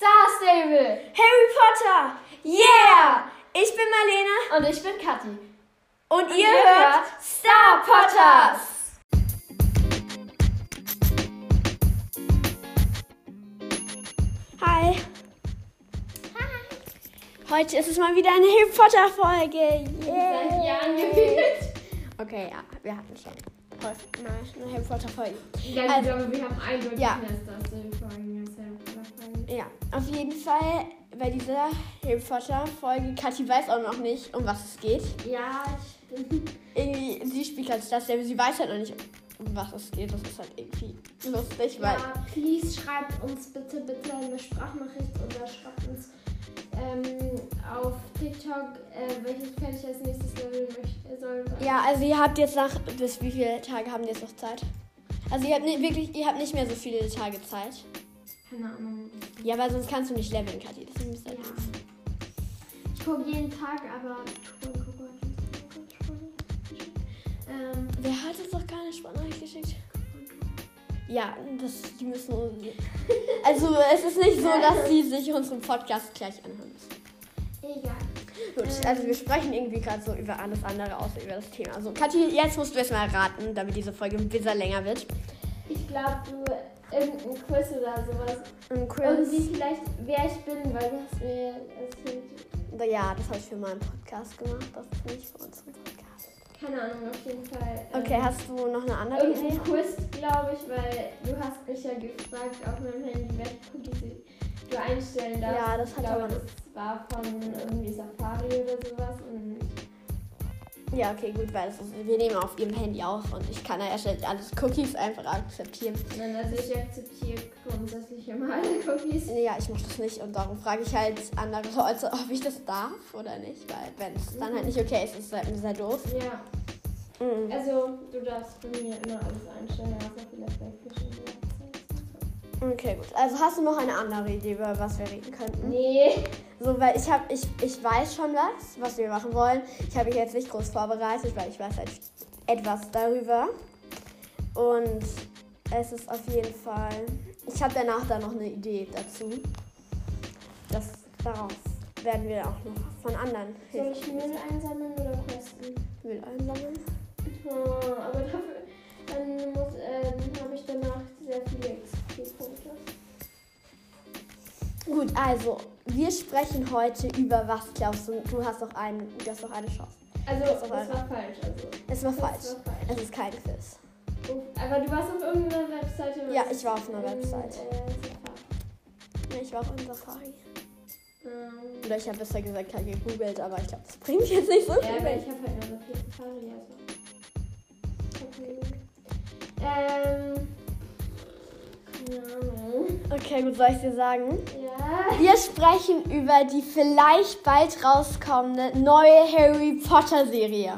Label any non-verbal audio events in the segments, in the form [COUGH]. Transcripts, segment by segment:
Star Stable. Harry Potter! Yeah! Ich bin Marlene Und ich bin Kathi. und, ihr ihr hört hört Star Potters! Hi! Heute ist es mal wieder eine Harry Potter Folge. Yeah! gefühlt. Okay, ja, wir hatten schon häufig mal eine Harry Potter Folge. Ja, ich Also- glaube, wir haben eindeutig Ja. mehr Star Stable Folgen als Harry Potter Folgen. Ja, auf jeden Fall bei dieser Harry Potter Folge. Kathi weiß auch noch nicht, um was es geht. Ja, ich bin. irgendwie, sie spielt als das, sie weiß halt noch nicht, um was es geht. Das ist halt irgendwie lustig, weil. Ja, please schreibt uns bitte, bitte eine Sprachnachricht oder schreibt uns ähm, auf TikTok, äh, welches Pferd ich als nächstes leveln möchte, soll. Ja, also ihr habt jetzt nach. Bis wie viele Tage haben die jetzt noch Zeit? Also ihr habt nicht, wirklich, ihr habt nicht mehr so viele Tage Zeit. Keine Ahnung. Ja, weil sonst kannst du nicht leveln, Kathi. Das ist ein bisschen Ja. Ich gucke jeden Tag, aber. Ähm, Wer hat uns doch keine Sprachnachricht geschickt? Ja, das, die müssen. [LAUGHS] Also es ist nicht so, dass sie sich [LAUGHS] unseren Podcast gleich anhören müssen. egal. Gut, also wir sprechen irgendwie gerade so über alles andere außer über das Thema. Also Kathi, jetzt musst du erstmal raten, damit diese Folge ein bisschen länger wird. Ich glaube, du. Irgendein Quiz oder sowas. Ein Irgendwie vielleicht, wer ich bin, weil du hast mir erzählt. Ja, das habe ich für meinen Podcast gemacht. Das ist nicht für unseren Podcast. Keine Ahnung, auf jeden Fall. ähm, Okay, hast du noch eine andere Idee? Irgendein Quiz, glaube ich, weil du hast mich ja gefragt auf meinem Handy, welche Cookies du einstellen darfst. Ja, das ich hat glaube, aber- das war von irgendwie Safari oder sowas und Ja, okay, gut, weil ist, wir nehmen auf ihrem Handy auf und ich kann ja erst alles Cookies einfach akzeptieren. nein, also ich akzeptiere grundsätzlich immer alle Cookies. Ja, ich mache das nicht und darum frage ich halt andere Leute, ob ich das darf oder nicht, weil wenn es dann halt nicht okay ist, ist es halt sehr doof. Ja, Mhm. also du darfst bei mir immer alles einstellen, außer vielleicht bei Fisch und Websites. Okay, gut. Also hast du noch eine andere Idee, über was wir reden könnten? Nee. So, weil ich habe, ich, ich weiß schon was, was wir machen wollen. Ich habe mich jetzt nicht groß vorbereitet, weil ich weiß halt etwas darüber. Und es ist auf jeden Fall. Ich habe danach dann noch eine Idee dazu. Das darauf werden wir auch noch von anderen Soll ich Müll einsammeln oder questen? Müll einsammeln. Oh, aber dafür dann muss, ähm, habe ich danach sehr viele XP-Punkte. Gut, also wir sprechen heute über was glaubst du? Du hast doch einen, du hast doch eine Chance. Also, Das das, war- falsch. Also, Es war falsch. war falsch. Es ist kein Quiz. Aber du warst auf irgendeiner Webseite? oder Ja, ich war auf einer Ähm, Website. Äh. Nee, ich war auch in Safari. ähm, Oder ich habe besser gesagt halt gegoogelt, aber ich glaube, das bringt jetzt nicht so ja, viel. aber ich habe halt nur so viel Safari, also. Okay. Ähm. Ahnung. Okay, gut, soll ich dir sagen? Ja. Wir sprechen über die vielleicht bald rauskommende neue Harry Potter Serie.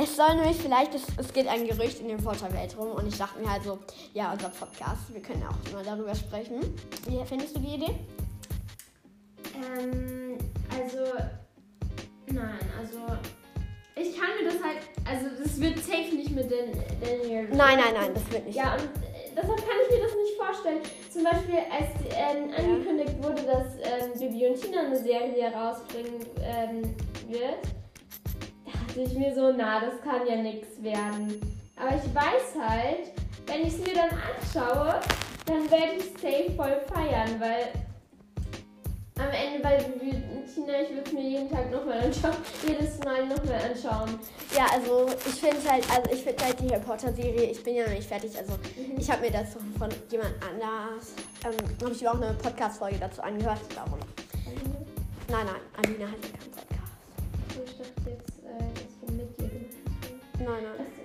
Es soll nämlich vielleicht, es, es geht ein Gerücht in der Potter-Welt rum und ich dachte mir halt so, ja, unser Podcast, wir können auch mal darüber sprechen. Wie findest du die Idee? Ähm, also, nein, also, kann mir das halt, also, das wird safe nicht mit den Daniel. Nein, nein, nein, das wird nicht. Ja, und äh, deshalb kann ich mir das nicht vorstellen. Zum Beispiel, als ähm, angekündigt wurde, dass ähm, Bibi und Tina eine Serie rausbringen ähm, wird, dachte ich mir so, na, das kann ja nichts werden. Aber ich weiß halt, wenn ich es mir dann anschaue, dann werde ich safe voll feiern, weil am Ende bei Tina, ich würde es mir jeden Tag nochmal anschauen, [LAUGHS] jedes Mal nochmal anschauen. Ja, also ich finde halt, also ich finde halt die Harry Potter Serie, ich bin ja noch nicht fertig, also ich habe mir das von jemand anders, ähm, habe ich mir auch eine Podcast-Folge dazu angehört, darum. Nein, nein, Alina hat ja keinen Podcast. Ich dachte jetzt, äh, dass wir mit dir gemacht haben. Nein, nein.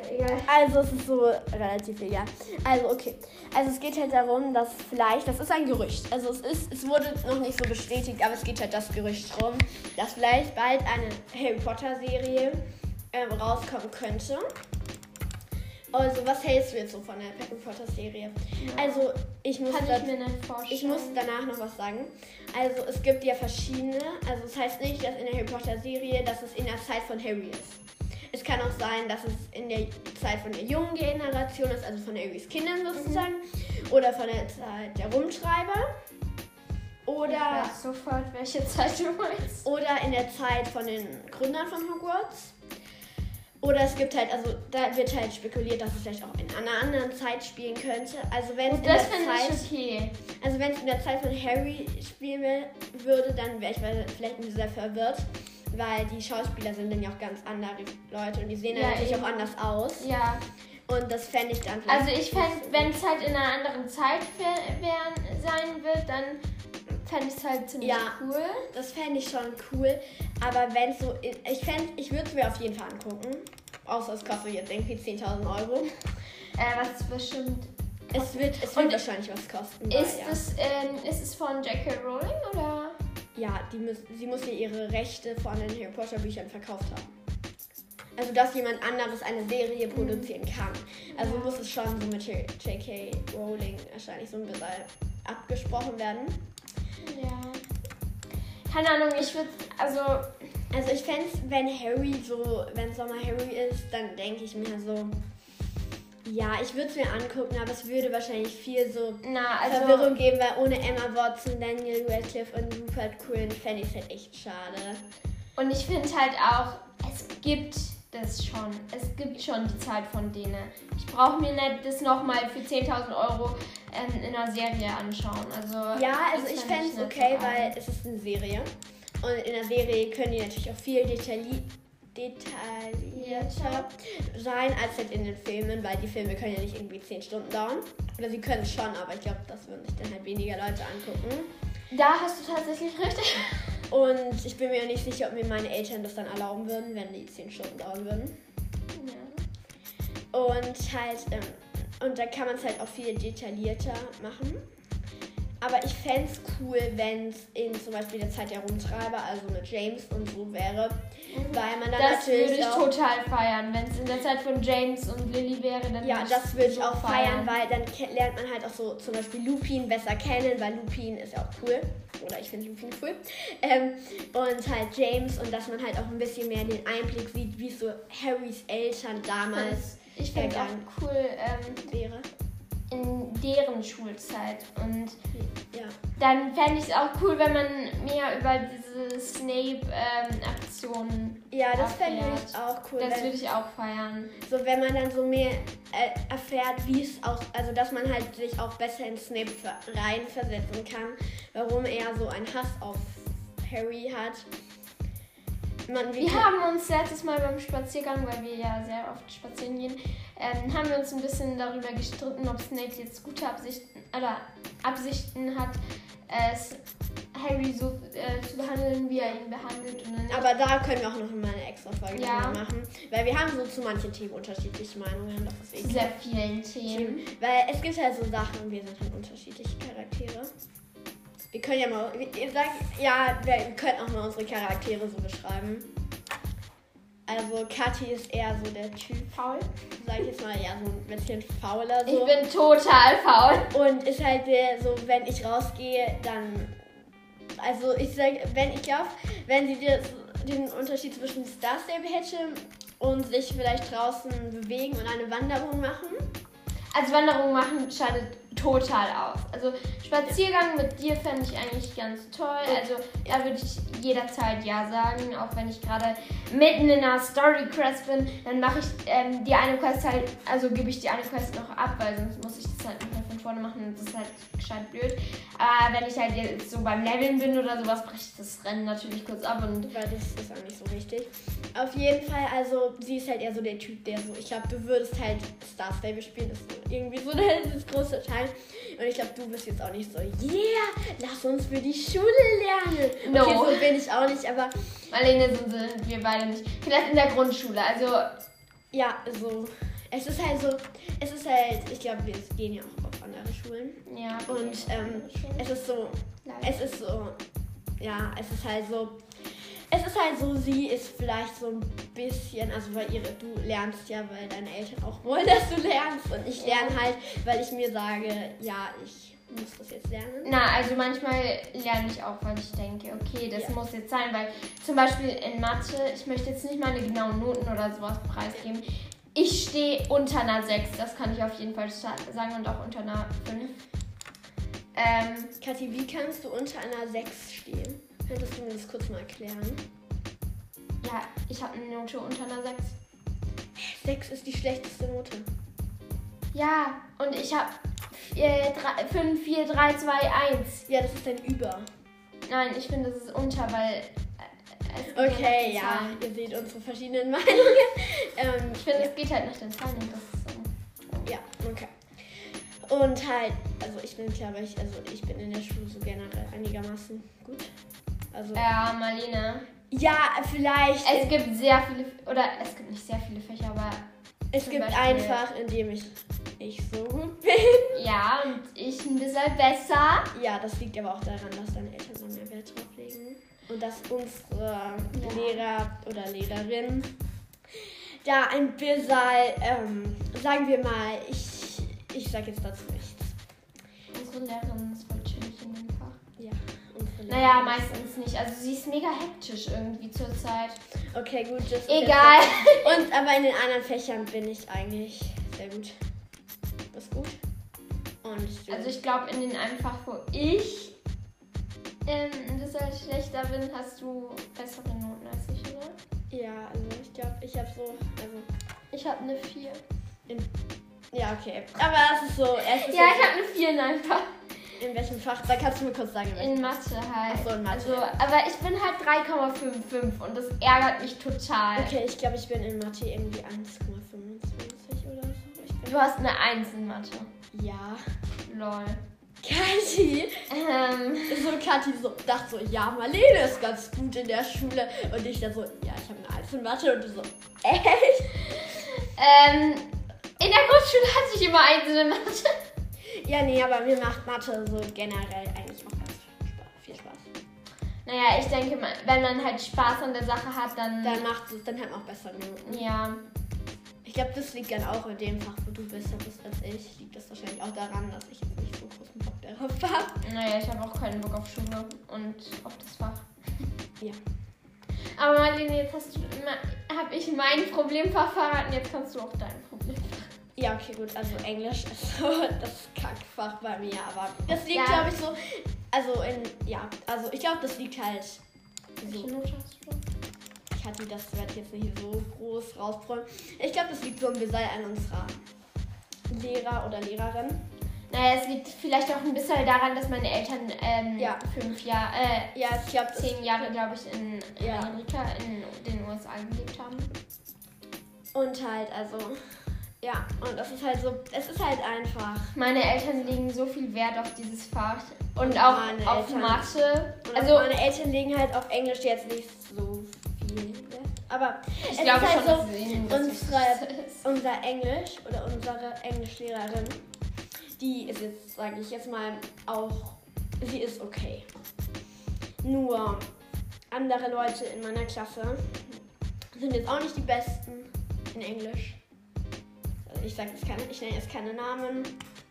Das, ja, egal. Also es ist so relativ egal. Also okay. Also es geht halt darum, dass vielleicht, das ist ein Gerücht. Also es ist, es wurde noch nicht so bestätigt, aber es geht halt das Gerücht rum, dass vielleicht bald eine Harry Potter Serie ähm, rauskommen könnte. Also was hältst du jetzt so von der Harry Potter Serie? Also ich muss Kann da- ich mir nicht vorstellen. ich muss danach noch was sagen. Also es gibt ja verschiedene. Also es heißt nicht, dass in der Harry Potter Serie, dass es in der Zeit von Harry ist. Es kann auch sein, dass es in der Zeit von der jungen Generation ist, also von Harrys Kindern sozusagen. Oder von der Zeit der Rumschreiber. Oder, sofort, welche Zeit du meinst. oder in der Zeit von den Gründern von Hogwarts. Oder es gibt halt, also da wird halt spekuliert, dass es vielleicht auch in einer anderen Zeit spielen könnte. Also wenn es in Das der Zeit, okay. also wenn es in der Zeit von Harry spielen würde, dann wäre ich vielleicht ein bisschen sehr verwirrt, weil die Schauspieler sind dann ja auch ganz andere Leute und die sehen dann Ja, natürlich eben. auch anders aus. Ja, Und das fände ich dann also ich fände, wenn es halt in einer anderen Zeit wär- sein wird, dann fände ich es halt ziemlich Ja. cool. Das fände ich schon cool. Aber wenn es so. Ich, fänd- ich würde es mir auf jeden Fall angucken. Außer es kostet jetzt irgendwie 10.000 Euro. Äh, was bestimmt. Es wird, es wird Und wahrscheinlich was kosten. Ist, ja. es, ähm, ist es von J.K. Rowling oder? Ja, die müß, sie muss ja ihre Rechte von den Harry Potter Büchern verkauft haben. Also, dass jemand anderes eine Serie produzieren kann. Also muss es schon so mit J.K. Rowling wahrscheinlich so ein bisschen abgesprochen werden. Ja. Keine Ahnung, ich würde. Also, Also ich fände wenn Harry so, wenn Sommer Harry ist, dann denke ich mir so, ja, ich würde es mir angucken, aber es würde wahrscheinlich viel so na, also. Verwirrung geben, weil ohne Emma Watson, Daniel Radcliffe und Rupert Quinn fände ich es halt echt schade. Und ich finde halt auch, es gibt das schon. Es gibt schon die Zeit von denen. Ich brauche mir nicht das nochmal für 10.000 Euro ähm, in einer Serie anschauen. Also, Ja, also ich fänd fände es okay, weil es ist eine Serie. Und in der Serie können die natürlich auch viel detailli detaillierter sein als halt in den Filmen, weil die Filme können ja nicht irgendwie 10 Stunden dauern. Oder sie können schon, aber ich glaube, das würden sich dann halt weniger Leute angucken. Da hast du tatsächlich richtig. [LAUGHS] Und ich bin mir nicht sicher, ob mir meine Eltern das dann erlauben würden, wenn die 10 Stunden dauern würden. Ja. Und halt, ähm, und da kann man es halt auch viel detaillierter machen. Aber ich fände es cool, wenn es in zum Beispiel der Zeit der Rumtreiber, also mit James und so wäre. Weil man dann Das würde natürlich ich auch. total feiern. Wenn es in der Zeit von James und Lily wäre, dann Ja, würde das würde ich so auch feiern, weil dann lernt man halt auch so zum Beispiel Lupin besser kennen, weil Lupin ist ja auch cool. Oder ich finde Lupin cool. Ähm, und halt James und dass man halt auch ein bisschen mehr den Einblick sieht, wie so Harrys Eltern damals Ich finde Ja, auch cool ähm, wäre. In deren Schulzeit. Und Ja. dann fände ich es auch cool, wenn man mehr über diese Snape-Aktionen. Ja, das fände ich auch cool. das würde ich auch feiern. So, wenn man dann so mehr äh, erfährt, wie es auch, also dass man halt sich auch besser in Snape ver- reinversetzen kann, warum er so einen Hass auf Harry hat. Man, Wir haben uns letztes Mal beim Spaziergang, weil wir ja sehr oft spazieren gehen, ähm, haben wir uns ein bisschen darüber gestritten, ob Snape jetzt gute Absichten oder Absichten hat, es Harry so äh, zu behandeln, wie er ihn behandelt. Aber da können wir auch noch mal eine extra Folge Ja. machen, weil wir haben so zu manchen Themen unterschiedliche Meinungen. Das ist zu eh sehr vielen Themen. Themen. Weil es gibt halt so Sachen und wir sind halt unterschiedliche Charaktere. Wir können ja mal, ihr sagt, ja, wir können auch mal unsere Charaktere so beschreiben. Also Kathi ist eher so der Typ, Faul? sag ich jetzt mal, ja, so ein bisschen fauler Ich so. bin total faul. Und ist halt der, so, wenn ich rausgehe, dann. Also ich sag, wenn ich glaube, wenn sie dir den Unterschied zwischen Star Stable hätte und sich vielleicht draußen bewegen und eine Wanderung machen. Also Wanderung machen scheidet total aus. Also Spaziergang mit dir fände ich eigentlich ganz toll. Also da würde ich jederzeit ja sagen, auch wenn ich gerade mitten in einer Story Quest bin, dann mache ich ähm, die eine Quest halt, also gebe ich die eine Quest noch ab, weil sonst muss ich das halt mehr von vorne machen das ist halt gescheit blöd. Aber wenn ich halt jetzt so beim Leveln bin oder sowas, breche ich das Rennen natürlich kurz ab und Weil das ist auch nicht so wichtig. Auf jeden Fall, also sie ist halt eher so der Typ, der so, ich glaube, du würdest halt Star Stable spielen, ist irgendwie so das große Teil. Und ich glaube, du bist jetzt auch nicht so, yeah, lass uns für die Schule lernen. No. Okay, so bin ich auch nicht, aber Marlene sind, sind wir beide nicht. Vielleicht in der Grundschule, also ja, so, es ist halt so, es ist halt, ich glaube, wir gehen ja auch auf andere Schulen. ja. Und ähm, es ist so, es ist so, ja, es ist halt so, es ist halt so, sie ist vielleicht so ein bisschen, also weil ihre, du lernst ja, weil deine Eltern auch wollen, [LAUGHS] dass du lernst. Und ich lerne halt, weil ich mir sage, ja, ich Du musst das jetzt lernen. Na, also manchmal lerne ich auch, weil ich denke, okay, das Ja. muss jetzt sein, weil zum Beispiel in Mathe, ich möchte jetzt nicht meine genauen Noten oder sowas preisgeben. Ich stehe unter einer 6, das kann ich auf jeden Fall sa- sagen und auch unter einer 5. Ähm, Kathi, wie kannst du unter einer 6 stehen? Könntest du mir das kurz mal erklären? ja, ich habe eine Note unter einer 6. 6 ist die schlechteste Note. Ja, und ich habe 5, 4, 3, 2, 1. Ja, das ist ein Über. Nein, ich finde, das ist unter, weil. äh, Okay, den ja, Zahlen. ihr seht unsere verschiedenen [LAUGHS] Meinungen. ähm, Ich finde, es geht halt nach den Zahlen das so. ja, okay. Und halt, also ich bin, glaube ich, also ich bin in der Schule so generell einigermaßen gut. Also, Ja, Marlene. ja, vielleicht. Es gibt sehr viele, oder es gibt nicht sehr viele Fächer, aber Es gibt Beispiel- einfach, indem ich nicht so gut bin. ja, und ich ein bisschen besser. Ja, das liegt aber auch daran, dass deine Eltern da mehr Wert drauf legen. Und dass unsere Ja. Lehrer oder Lehrerin da ein bisschen, ähm, sagen wir mal, ich, ich sag jetzt dazu nichts. Unsere Lehrerin Naja, meistens nicht. Also sie ist mega hektisch irgendwie zurzeit. Okay, gut. Das Egal. [LAUGHS] Und aber in den anderen Fächern bin ich eigentlich sehr gut. Das ist gut. Und du? Also ich glaube, in den einen Fach, wo ich ähm, ein bisschen schlechter bin, hast du bessere Noten als ich, oder? ja, also ich glaube, ich habe so, also Ich habe eine 4. ja, okay. Aber es ist so, es ist Ja, ich habe eine 4 in einem Fach. In welchem Fach? Da kannst du mir kurz sagen. in. Mathe halt. Ach so, in Mathe. Also, aber ich bin halt 3,55 und das ärgert mich total. Okay, ich glaube, ich bin in Mathe irgendwie 1,25 oder so. Du hast eine 1 in Mathe. ja. Lol. Kathi. Ähm, So, Kathi so, dachte so, ja, Marlene ist ganz gut in der Schule. Und ich dann so, ja, ich habe eine 1 in Mathe. Und du so, echt? ähm, in der Grundschule hatte ich immer 1 in Mathe. Ja, nee, aber mir macht Mathe so generell eigentlich auch ganz viel Spaß. Naja, ich denke, wenn man halt Spaß an der Sache hat, dann. Dann macht es, dann man auch bessere Noten. ja. Ich glaube, das liegt dann auch in dem Fach, wo du besser bist als ich. Liegt das wahrscheinlich auch daran, dass ich jetzt nicht so großen Bock darauf habe. Naja, ich habe auch keinen Bock auf Schule und auf das Fach. Ja. Aber Marlene, jetzt hast du habe ich mein Problemfach verraten, jetzt kannst du auch dein Problemfach. Ja, okay, gut. Also Englisch ist so [LAUGHS] das Kackfach bei mir, aber das liegt, Ja. glaube ich, so. Also in, ja, also ich glaube, das liegt halt so. Ich hatte das werde ich jetzt nicht so groß rausbrüllen. Ich glaube, das liegt so ein bisschen an unserer Lehrer oder Lehrerin. Naja, es liegt vielleicht auch ein bisschen daran, dass meine Eltern ähm, Ja. fünf Jahre, äh, Ja, ich glaube, zehn Jahre, glaube ich, in Ja. Amerika, in den USA gelebt haben. und halt, also, ja, und das ist halt so, es ist halt einfach. Meine Eltern legen so viel Wert auf dieses Fach und auch Meine auf Eltern- Mathe. Und Also, meine Eltern legen halt auf Englisch jetzt nicht so viel Wert. Aber ich es glaube ist halt schon, so, das [LAUGHS] unsere- unser Englisch oder unsere Englischlehrerin, die ist jetzt, sage ich jetzt mal, auch, sie ist okay. Nur andere Leute in meiner Klasse sind jetzt auch nicht die besten in Englisch. Ich sage jetzt keine, ich nenne jetzt keine Namen.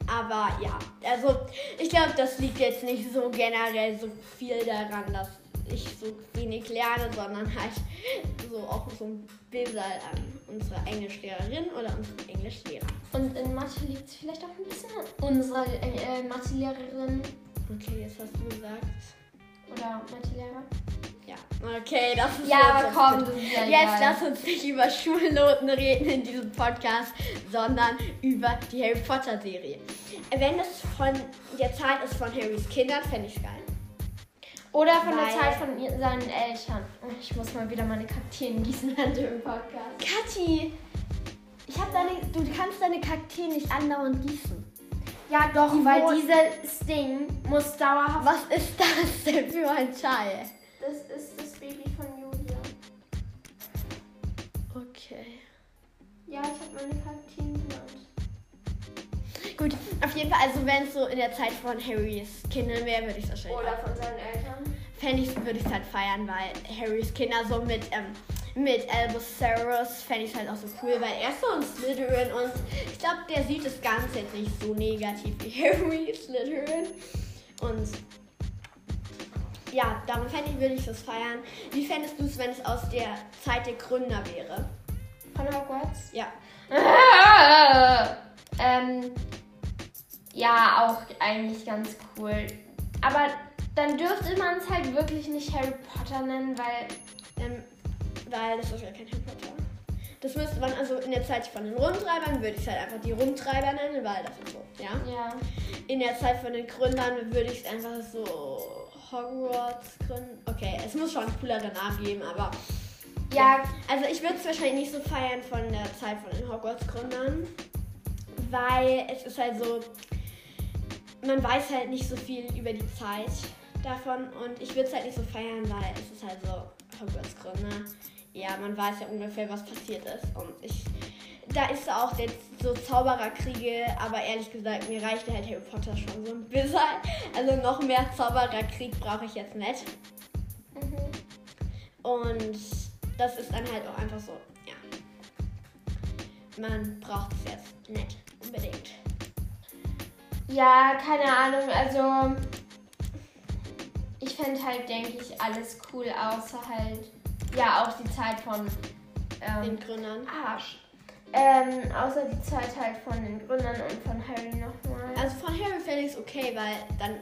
Aber ja, also ich glaube, das liegt jetzt nicht so generell so viel daran, dass ich so wenig lerne, sondern halt so auch so ein bisschen an unserer Englischlehrerin oder unserem Englischlehrer. Und in Mathe liegt es vielleicht auch ein bisschen an unserer äh, Mathelehrerin Okay, jetzt hast du gesagt. oder Mathelehrer. Ja, okay, das ist Ja, jetzt aber komm, das ist ja Jetzt egal. lass uns nicht über Schulnoten reden in diesem Podcast, sondern über die Harry Potter Serie. Wenn es von der Zeit ist von Harrys Kindern, fände ich es geil. Oder von Weil- der Zeit von ihr, seinen Eltern. Oh, ich muss mal wieder meine Kakteen gießen [LAUGHS] während dem Podcast. Kathi, ich habe deine, du kannst deine Kakteen nicht andauernd gießen. Ja, doch, Die weil dieses Ding muss dauerhaft. Was ist das denn für ein Teil? Das ist das Baby von Julia. Okay. Ja, ich habe meine Kakteen genannt. Gut, auf jeden Fall, also wenn es so in der Zeit von Harrys Kindern wäre, würde ich es wahrscheinlich Oder von seinen Eltern. fände ich, würde ich es halt feiern, weil Harrys Kinder so mit ähm, mit Albus Severus fände ich es halt auch so cool, weil er ist so ein Slytherin und ich glaube, der sieht das Ganze jetzt nicht so negativ wie [LAUGHS] Harry Slytherin. Und ja, darum fände ich, würde ich das feiern. Wie fändest du es, wenn es aus der Zeit der Gründer wäre? Von Hogwarts? Ja. [LAUGHS] ähm, ja, auch eigentlich ganz cool. Aber dann dürfte man es halt wirklich nicht Harry Potter nennen, weil. Ähm, weil das ist ja kein Harry Potter. Das müsste man, also in der Zeit von den Rumtreibern würde ich es halt einfach die Rumtreiber nennen, weil das ist so, ja? Ja. In der Zeit von den Gründern würde ich es einfach so Hogwarts gründen. Okay, es muss schon einen cooleren Namen geben, aber. Ja, Also ich würde es wahrscheinlich nicht so feiern von der Zeit von den Hogwarts-Gründern, weil es ist halt so, man weiß halt nicht so viel über die Zeit davon und ich würde es halt nicht so feiern, weil es ist halt so Hogwarts-Gründer. Ja, man weiß ja ungefähr, was passiert ist und ich, da ist auch der, so Zaubererkriege, aber ehrlich gesagt, mir reichte halt Harry Potter schon so ein bisschen. Also noch mehr Zaubererkrieg brauche ich jetzt nicht. mhm. Und das ist dann halt auch einfach so, ja. Man braucht es jetzt nicht unbedingt. ja, keine Ahnung. Also, ich fände halt, denke ich, alles cool, außer halt. Ja, auch die Zeit von. Den Ähm, Gründern. Arsch. Ähm, außer die Zeit halt von den Gründern und von Harry nochmal. Also von Harry fände ich es okay, weil dann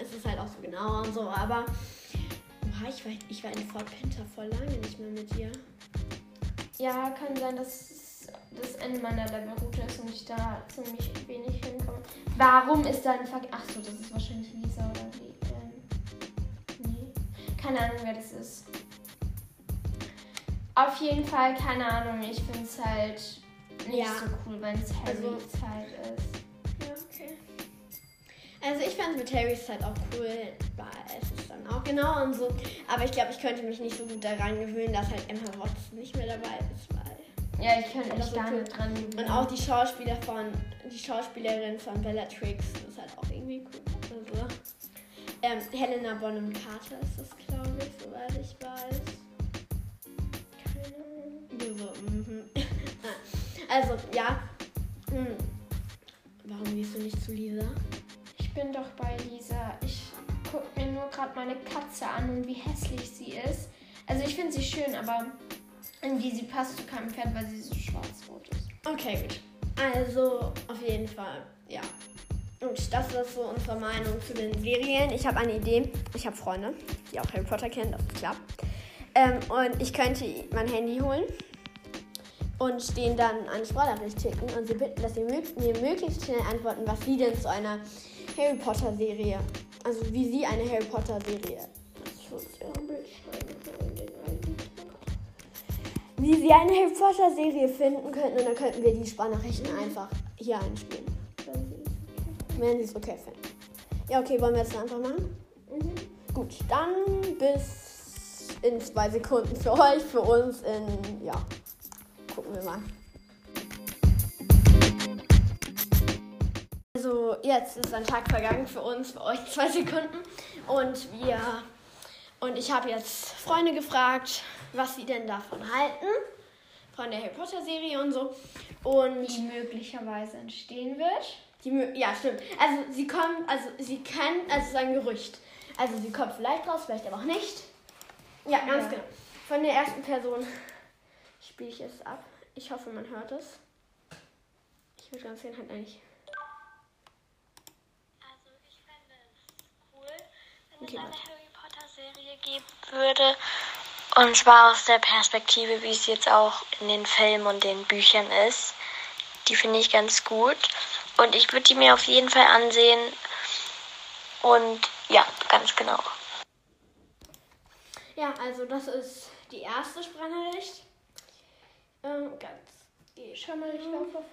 ist es halt auch so genauer und so, aber Boah, ich war, ich war in Fort Pinter voll lange nicht mehr mit dir. Ja, kann sein, dass das Ende meiner Levelroute ist und ich da ziemlich wenig hinkomme. Warum ist da ein Fuck. Achso, das ist wahrscheinlich Lisa oder die. Ähm, nee. Keine Ahnung, wer das ist. Auf jeden Fall, keine Ahnung, ich finde es halt nicht Ja. so cool, wenn es Harry Also- Zeit ist. Ja, okay. Also ich fand es mit Harrys Zeit auch cool, weil es ist dann auch genau und so. Aber ich glaube, ich könnte mich nicht so gut daran gewöhnen, dass halt Emma Watson nicht mehr dabei ist, weil Ja, ich könnte mich ist gar nicht dran gewöhnen. Und auch die Schauspieler von, die Schauspielerin von Bellatrix ist halt auch irgendwie cool. Also, ähm, Helena Bonham Carter ist das, glaube ich, soweit ich weiß. Ja, so, mhm. [LAUGHS] also, ja. Hm. Warum gehst du nicht zu Lisa? Ich bin doch bei Lisa. Ich gucke mir nur gerade meine Katze an und wie hässlich sie ist. Also ich finde sie schön, aber irgendwie sie passt zu keinem Pferd, weil sie so schwarz-rot ist. Okay, gut. Also, auf jeden Fall, ja. Und das ist so unsere Meinung zu den Serien. Ich habe eine Idee. Ich habe Freunde, die auch Harry Potter kennen, das ist klar. Ähm, und ich könnte mein Handy holen und denen dann eine Sprachnachricht schicken und sie bitten, dass sie mir möglichst schnell antworten, was sie denn zu einer Harry Potter Serie, also wie sie eine Harry Potter Serie, wie sie eine Harry Potter Serie finden könnten und dann könnten wir die Sprachnachrichten einfach hier einspielen, wenn sie es okay finden. Ja, okay, wollen wir das dann einfach machen? Gut, dann bis in zwei Sekunden für euch, für uns in, ja, gucken wir mal. Also jetzt ist ein Tag vergangen für uns, für euch zwei Sekunden und wir und ich habe jetzt Freunde gefragt, was sie denn davon halten, von der Harry Potter Serie und so und Die möglicherweise entstehen wird. die, mö- ja, stimmt. Also sie kommt, also sie kann, also es ist ein Gerücht. Also sie kommt vielleicht raus, vielleicht aber auch nicht. Ja, ganz Ja. genau. Von der ersten Person spiele ich es ab. Ich hoffe, man hört es. Ich würde ganz gerne halt eigentlich. Also ich fände es cool, wenn Okay, es eine. Harry Potter Serie geben würde. Und zwar aus der Perspektive, wie es jetzt auch in den Filmen und den Büchern ist. Die finde ich ganz gut. Und ich würde die mir auf jeden Fall ansehen. Und ja, ganz genau. Ja, also das ist die erste Sprachnachricht. Ähm, ganz. Schau mal, ich laufe auf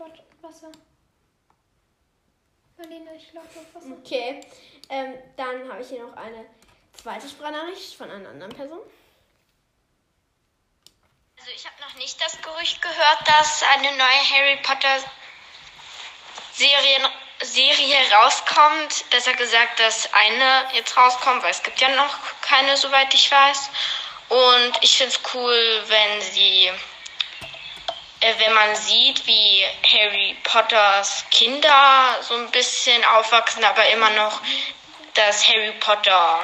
Wasser. Marlene, ich laufe auf Wasser. Okay. Ähm, dann habe ich hier noch eine zweite Sprachnachricht von einer anderen Person. Also ich habe noch nicht das Gerücht gehört, dass eine neue Harry Potter Serien, Serie rauskommt. Besser gesagt, dass eine jetzt rauskommt, weil es gibt ja noch keine, soweit ich weiß. Und ich finde es cool, wenn sie, äh, wenn man sieht, wie Harry Potters Kinder so ein bisschen aufwachsen, aber immer noch, dass Harry Potter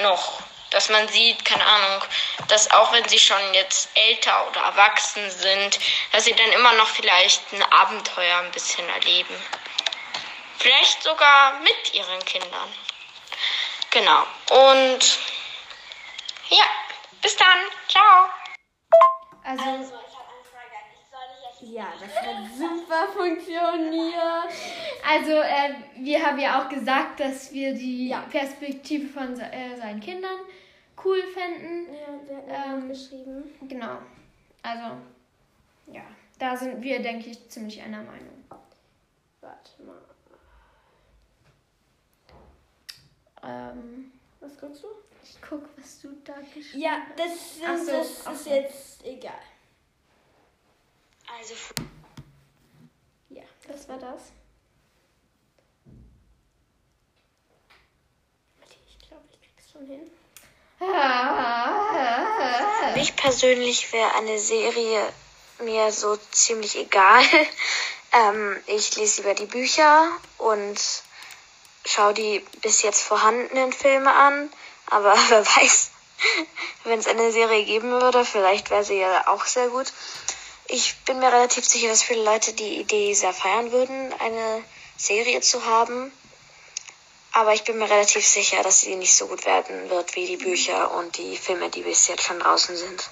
noch, dass man sieht, keine Ahnung, dass auch wenn sie schon jetzt älter oder erwachsen sind, dass sie dann immer noch vielleicht ein Abenteuer ein bisschen erleben. Vielleicht sogar mit ihren Kindern. Genau. Und ja, bis dann. Ciao. Also, Also, ich habe eine Frage an dich. Soll ich jetzt. Ja, das hat super funktioniert. also äh, wir haben ja auch gesagt, dass wir die Ja. Perspektive von se- äh, seinen Kindern cool fänden. Ja, wir hatten ähm, geschrieben. Genau. Also, ja, da sind wir, denke ich, ziemlich einer Meinung. Warte mal. Ähm, Was guckst du? ich guck, was du da geschrieben Ja, das, Ach so, das ach ist jetzt egal. Also Ja. Was war das? Ich glaube, ich krieg's schon hin. [LAUGHS] Mich persönlich wäre eine Serie mir so ziemlich egal. [LAUGHS] ähm, ich lese lieber die Bücher und schaue die bis jetzt vorhandenen Filme an. Aber [LAUGHS] wer weiß, wenn es eine Serie geben würde, vielleicht wäre sie ja auch sehr gut. Ich bin mir relativ sicher, dass viele Leute die Idee sehr feiern würden, eine Serie zu haben. Aber ich bin mir relativ sicher, dass sie nicht so gut werden wird wie die Bücher und die Filme, die bis jetzt schon draußen sind.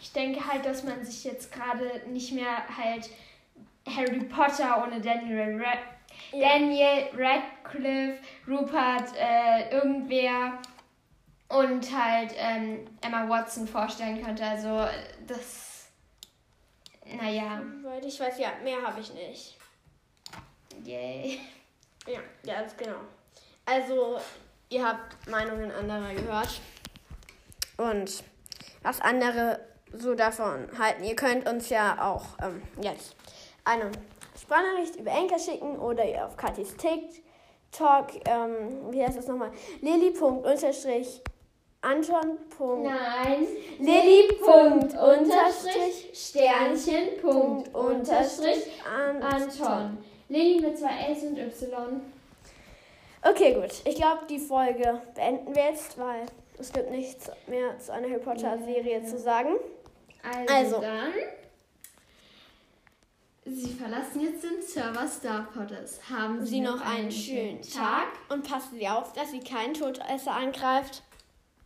Ich denke halt, dass man sich jetzt gerade nicht mehr halt Harry Potter ohne Daniel, Rad Daniel Radcliffe, Rupert, äh, irgendwer und halt ähm, Emma Watson vorstellen könnte. Also das, naja, Weil ich weiß, ja, mehr habe ich nicht. yay. Ja, ja, ganz genau. Also, ihr habt Meinungen anderer gehört. Und was andere so davon halten. Ihr könnt uns ja auch ähm, jetzt eine Sprachnachricht über Enker schicken oder ihr auf Katis TikTok, ähm, wie heißt das nochmal? Lili.anton. Nein. Lili. Punkt unterstrich Sternchen Punkt unterstrich An Anton. Lilly mit zwei L's und Y. Okay, gut. Ich glaube, die Folge beenden wir jetzt, weil es gibt nichts mehr zu einer Harry Potter-Serie zu sagen. Also, Also. dann. Sie verlassen jetzt den Server Star Potters. Haben Sie, Sie noch einen schönen Tag und passen Sie auf, dass Sie keinen Todesser angreift.